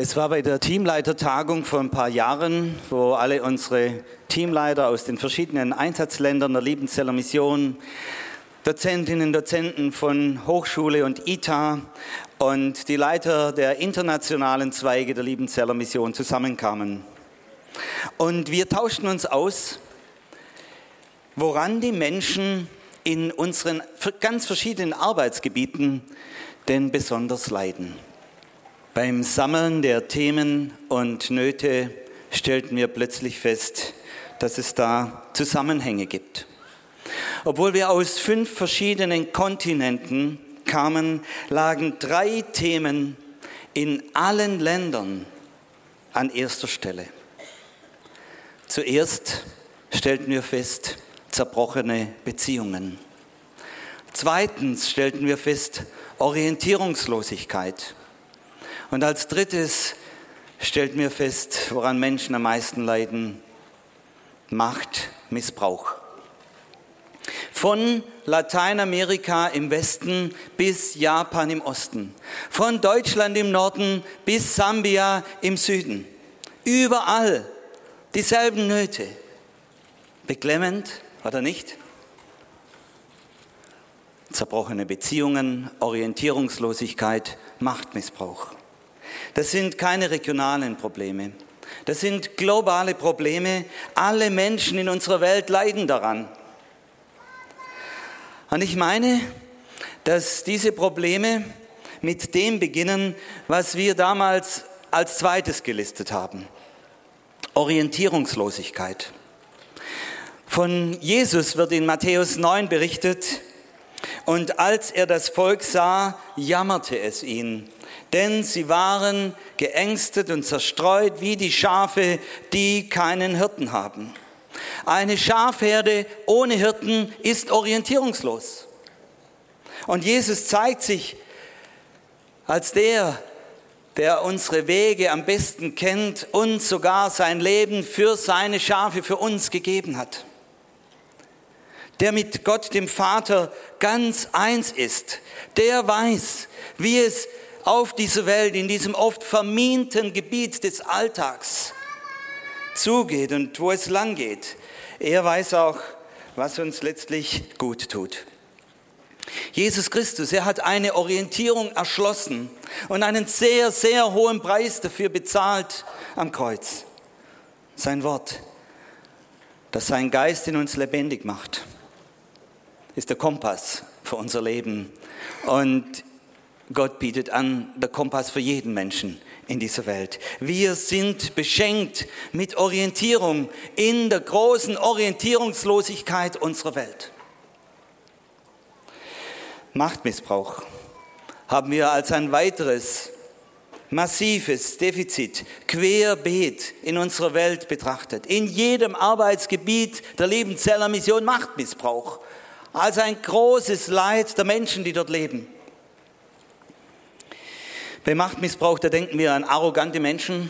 Es war bei der Teamleitertagung vor ein paar Jahren, wo alle unsere Teamleiter aus den verschiedenen Einsatzländern der Liebenzeller Mission, Dozentinnen, Dozenten von Hochschule und ITA und die Leiter der internationalen Zweige der Liebenzeller Mission zusammenkamen. Und wir tauschten uns aus, woran die Menschen in unseren ganz verschiedenen Arbeitsgebieten denn besonders leiden. Beim Sammeln der Themen und Nöte stellten wir plötzlich fest, dass es da Zusammenhänge gibt. Obwohl wir aus fünf verschiedenen Kontinenten kamen, lagen drei Themen in allen Ländern an erster Stelle. Zuerst stellten wir fest, zerbrochene Beziehungen. Zweitens stellten wir fest, Orientierungslosigkeit. Und als drittes stellten wir fest, woran Menschen am meisten leiden, Machtmissbrauch. Von Lateinamerika im Westen bis Japan im Osten, von Deutschland im Norden bis Sambia im Süden. Überall dieselben Nöte. Beklemmend, oder nicht? Zerbrochene Beziehungen, Orientierungslosigkeit, Machtmissbrauch. Das sind keine regionalen Probleme. Das sind globale Probleme. Alle Menschen in unserer Welt leiden daran. Und ich meine, dass diese Probleme mit dem beginnen, was wir damals als zweites gelistet haben. Orientierungslosigkeit. Von Jesus wird in Matthäus 9 berichtet, und als er das Volk sah, jammerte es ihn, denn sie waren geängstet und zerstreut wie die Schafe, die keinen Hirten haben. Eine Schafherde ohne Hirten ist orientierungslos. Und Jesus zeigt sich als der, der unsere Wege am besten kennt und sogar sein Leben für seine Schafe, für uns gegeben hat der mit Gott, dem Vater, ganz eins ist, der weiß, wie es auf dieser Welt, in diesem oft verminten Gebiet des Alltags zugeht und wo es lang geht. Er weiß auch, was uns letztlich gut tut. Jesus Christus, er hat eine Orientierung erschlossen und einen sehr, sehr hohen Preis dafür bezahlt am Kreuz. Sein Wort, das sein Geist in uns lebendig macht ist der Kompass für unser Leben. Und Gott bietet an, der Kompass für jeden Menschen in dieser Welt. Wir sind beschenkt mit Orientierung in der großen Orientierungslosigkeit unserer Welt. Machtmissbrauch haben wir als ein weiteres massives Defizit querbeet in unserer Welt betrachtet. In jedem Arbeitsgebiet der Liebenzeller Mission Machtmissbrauch als ein großes Leid der Menschen, die dort leben. Bei Machtmissbrauch, da denken wir an arrogante Menschen,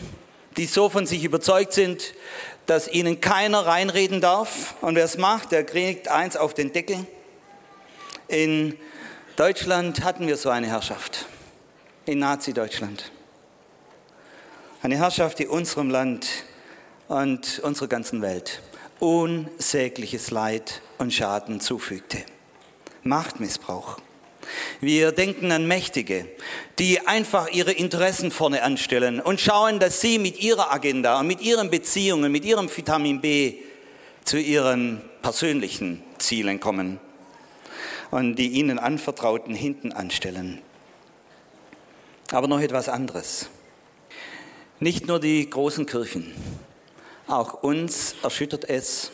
die so von sich überzeugt sind, dass ihnen keiner reinreden darf. Und wer es macht, der kriegt eins auf den Deckel. In Deutschland hatten wir so eine Herrschaft. In Nazi-Deutschland. Eine Herrschaft, die unserem Land und unserer ganzen Welt unsägliches Leid und Schaden zufügte. Machtmissbrauch. Wir denken an Mächtige, die einfach ihre Interessen vorne anstellen und schauen, dass sie mit ihrer Agenda und mit ihren Beziehungen, mit ihrem Vitamin B zu ihren persönlichen Zielen kommen und die ihnen anvertrauten hinten anstellen. Aber noch etwas anderes. Nicht nur die großen Kirchen, auch uns erschüttert es,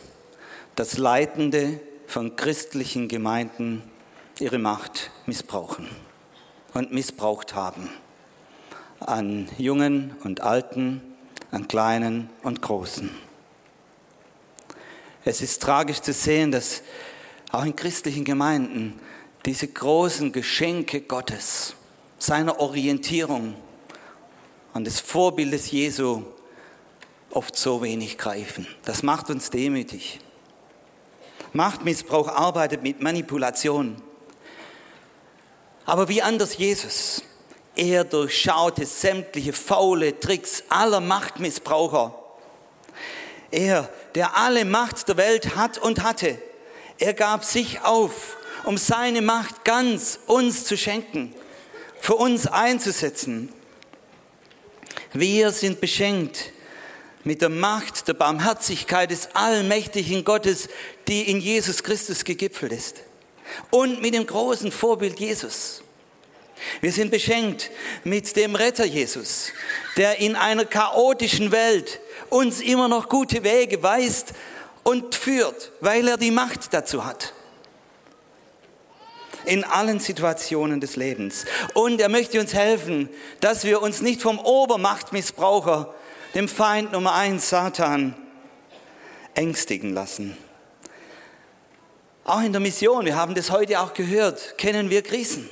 dass Leitende von christlichen Gemeinden ihre Macht missbrauchen und missbraucht haben. an Jungen und Alten, an Kleinen und Großen. Es ist tragisch zu sehen, dass auch in christlichen Gemeinden diese großen Geschenke Gottes, seiner Orientierung und des Vorbildes Jesu oft so wenig greifen. Das macht uns demütig. Machtmissbrauch arbeitet mit Manipulation. Aber wie anders Jesus. Er durchschaute sämtliche faule Tricks aller Machtmissbraucher. Er, der alle Macht der Welt hat und hatte, er gab sich auf, um seine Macht ganz uns zu schenken, für uns einzusetzen. Wir sind beschenkt mit der Macht der Barmherzigkeit des allmächtigen Gottes, die in Jesus Christus gegipfelt ist. Und mit dem großen Vorbild Jesus. Wir sind beschenkt mit dem Retter Jesus, der in einer chaotischen Welt uns immer noch gute Wege weist und führt, weil er die Macht dazu hat. In allen Situationen des Lebens. Und er möchte uns helfen, dass wir uns nicht vom Obermachtmissbraucher dem Feind Nummer eins, Satan, ängstigen lassen. Auch in der Mission, wir haben das heute auch gehört, kennen wir Krisen.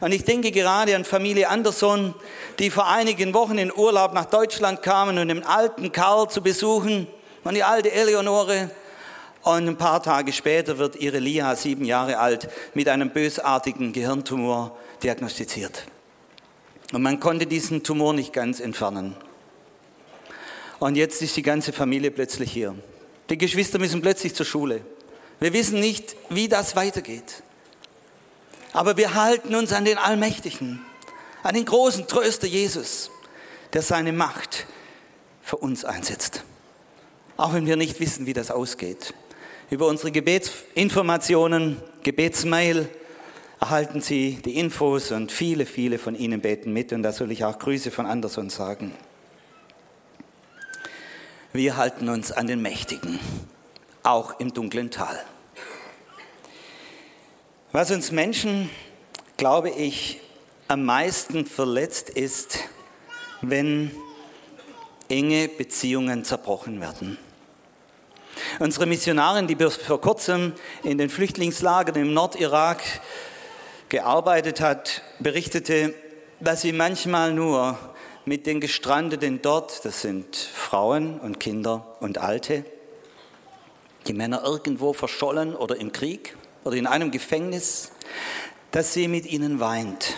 Und ich denke gerade an Familie Anderson, die vor einigen Wochen in Urlaub nach Deutschland kamen, um den alten Karl zu besuchen und die alte Eleonore. Und ein paar Tage später wird ihre Lia, sieben Jahre alt, mit einem bösartigen Gehirntumor diagnostiziert. Und man konnte diesen Tumor nicht ganz entfernen. Und jetzt ist die ganze Familie plötzlich hier. Die Geschwister müssen plötzlich zur Schule. Wir wissen nicht, wie das weitergeht. Aber wir halten uns an den Allmächtigen, an den großen Tröster Jesus, der seine Macht für uns einsetzt. Auch wenn wir nicht wissen, wie das ausgeht. Über unsere Gebetsinformationen, Gebetsmail erhalten Sie die Infos und viele, viele von Ihnen beten mit und da soll ich auch Grüße von Anderson sagen. Wir halten uns an den Mächtigen, auch im dunklen Tal. Was uns Menschen, glaube ich, am meisten verletzt ist, wenn enge Beziehungen zerbrochen werden. Unsere Missionarin, die bis vor kurzem in den Flüchtlingslagern im Nordirak gearbeitet hat, berichtete, dass sie manchmal nur mit den Gestrandeten dort, das sind Frauen und Kinder und Alte, die Männer irgendwo verschollen oder im Krieg oder in einem Gefängnis, dass sie mit ihnen weint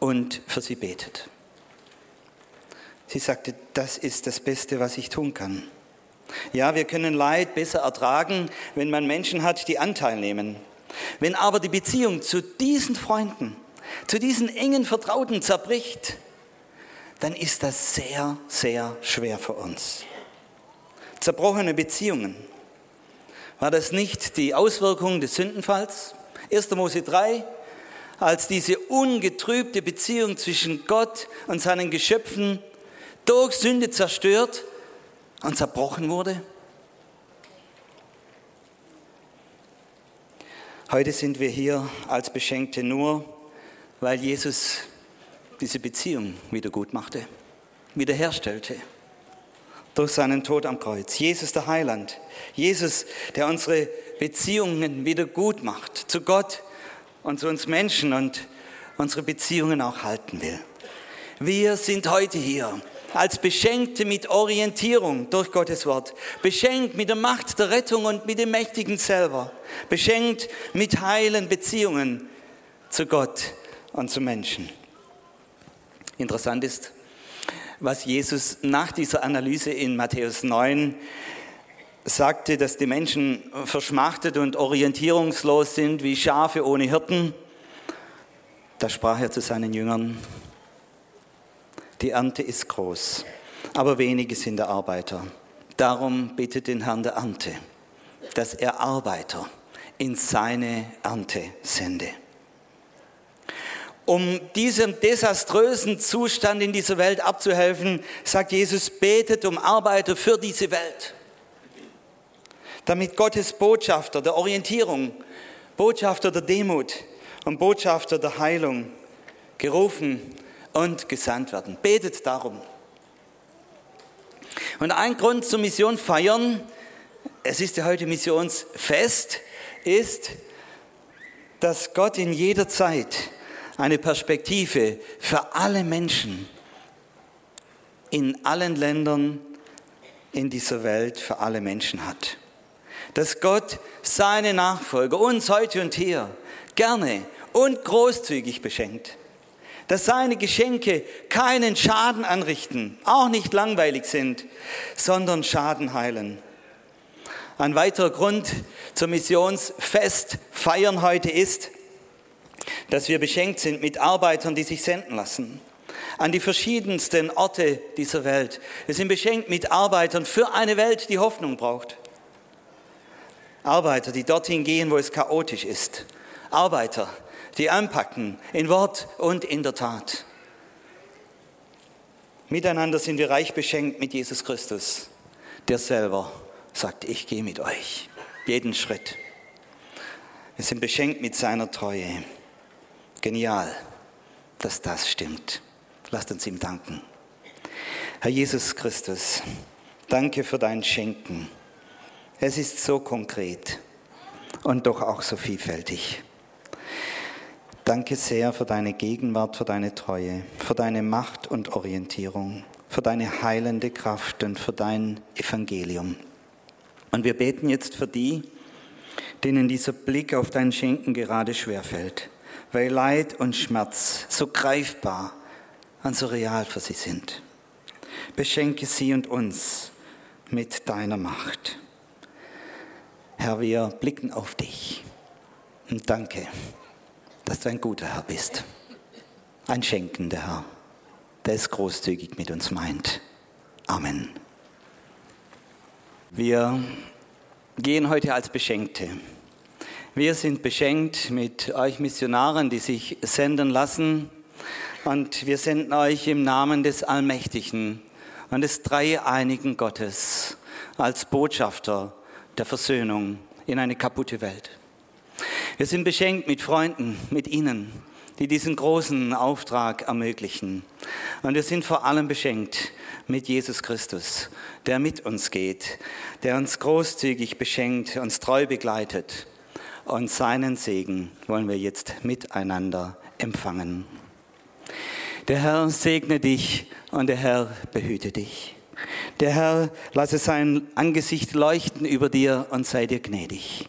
und für sie betet. Sie sagte, das ist das Beste, was ich tun kann. Ja, wir können Leid besser ertragen, wenn man Menschen hat, die Anteil nehmen. Wenn aber die Beziehung zu diesen Freunden, zu diesen engen Vertrauten zerbricht, dann ist das sehr, sehr schwer für uns. Zerbrochene Beziehungen. War das nicht die Auswirkung des Sündenfalls? 1. Mose 3, als diese ungetrübte Beziehung zwischen Gott und seinen Geschöpfen durch Sünde zerstört und zerbrochen wurde? Heute sind wir hier als Beschenkte nur, weil Jesus diese Beziehung wieder gut machte, wiederherstellte durch seinen Tod am Kreuz. Jesus der Heiland, Jesus, der unsere Beziehungen wieder gut macht zu Gott und zu uns Menschen und unsere Beziehungen auch halten will. Wir sind heute hier als Beschenkte mit Orientierung durch Gottes Wort, beschenkt mit der Macht der Rettung und mit dem Mächtigen selber, beschenkt mit heilen Beziehungen zu Gott und zu Menschen. Interessant ist, was Jesus nach dieser Analyse in Matthäus 9 sagte, dass die Menschen verschmachtet und orientierungslos sind wie Schafe ohne Hirten. Da sprach er zu seinen Jüngern, die Ernte ist groß, aber wenige sind der Arbeiter. Darum bittet den Herrn der Ernte, dass er Arbeiter in seine Ernte sende. Um diesem desaströsen Zustand in dieser Welt abzuhelfen, sagt Jesus, betet um Arbeiter für diese Welt. Damit Gottes Botschafter der Orientierung, Botschafter der Demut und Botschafter der Heilung gerufen und gesandt werden. Betet darum. Und ein Grund zur Mission feiern, es ist ja heute Missionsfest, ist, dass Gott in jeder Zeit eine Perspektive für alle Menschen in allen Ländern in dieser Welt für alle Menschen hat. Dass Gott seine Nachfolger, uns heute und hier, gerne und großzügig beschenkt. Dass seine Geschenke keinen Schaden anrichten, auch nicht langweilig sind, sondern Schaden heilen. Ein weiterer Grund zum Missionsfest feiern heute ist, dass wir beschenkt sind mit Arbeitern, die sich senden lassen an die verschiedensten Orte dieser Welt. Wir sind beschenkt mit Arbeitern für eine Welt, die Hoffnung braucht. Arbeiter, die dorthin gehen, wo es chaotisch ist. Arbeiter, die anpacken in Wort und in der Tat. Miteinander sind wir reich beschenkt mit Jesus Christus, der selber sagt, ich gehe mit euch, jeden Schritt. Wir sind beschenkt mit seiner Treue. Genial, dass das stimmt. Lasst uns ihm danken. Herr Jesus Christus, danke für dein Schenken. Es ist so konkret und doch auch so vielfältig. Danke sehr für deine Gegenwart, für deine Treue, für deine Macht und Orientierung, für deine heilende Kraft und für dein Evangelium. Und wir beten jetzt für die, denen dieser Blick auf dein Schenken gerade schwerfällt, weil Leid und Schmerz so greifbar und so real für sie sind. Beschenke sie und uns mit deiner Macht. Herr, wir blicken auf dich und danke, dass du ein guter Herr bist, ein schenkender Herr, der es großzügig mit uns meint. Amen. Wir gehen heute als Beschenkte. Wir sind beschenkt mit euch Missionaren, die sich senden lassen und wir senden euch im Namen des Allmächtigen und des dreieinigen Gottes als Botschafter der Versöhnung in eine kaputte Welt. Wir sind beschenkt mit Freunden, mit Ihnen, die diesen großen Auftrag ermöglichen. Und wir sind vor allem beschenkt mit Jesus Christus, der mit uns geht, der uns großzügig beschenkt, uns treu begleitet. Und seinen Segen wollen wir jetzt miteinander empfangen. Der Herr segne dich und der Herr behüte dich. Der Herr lasse sein Angesicht leuchten über dir und sei dir gnädig.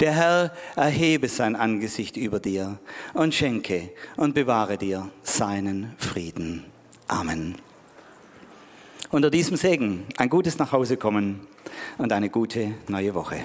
Der Herr erhebe sein Angesicht über dir und schenke und bewahre dir seinen Frieden. Amen. Unter diesem Segen ein gutes Nachhausekommen und eine gute neue Woche.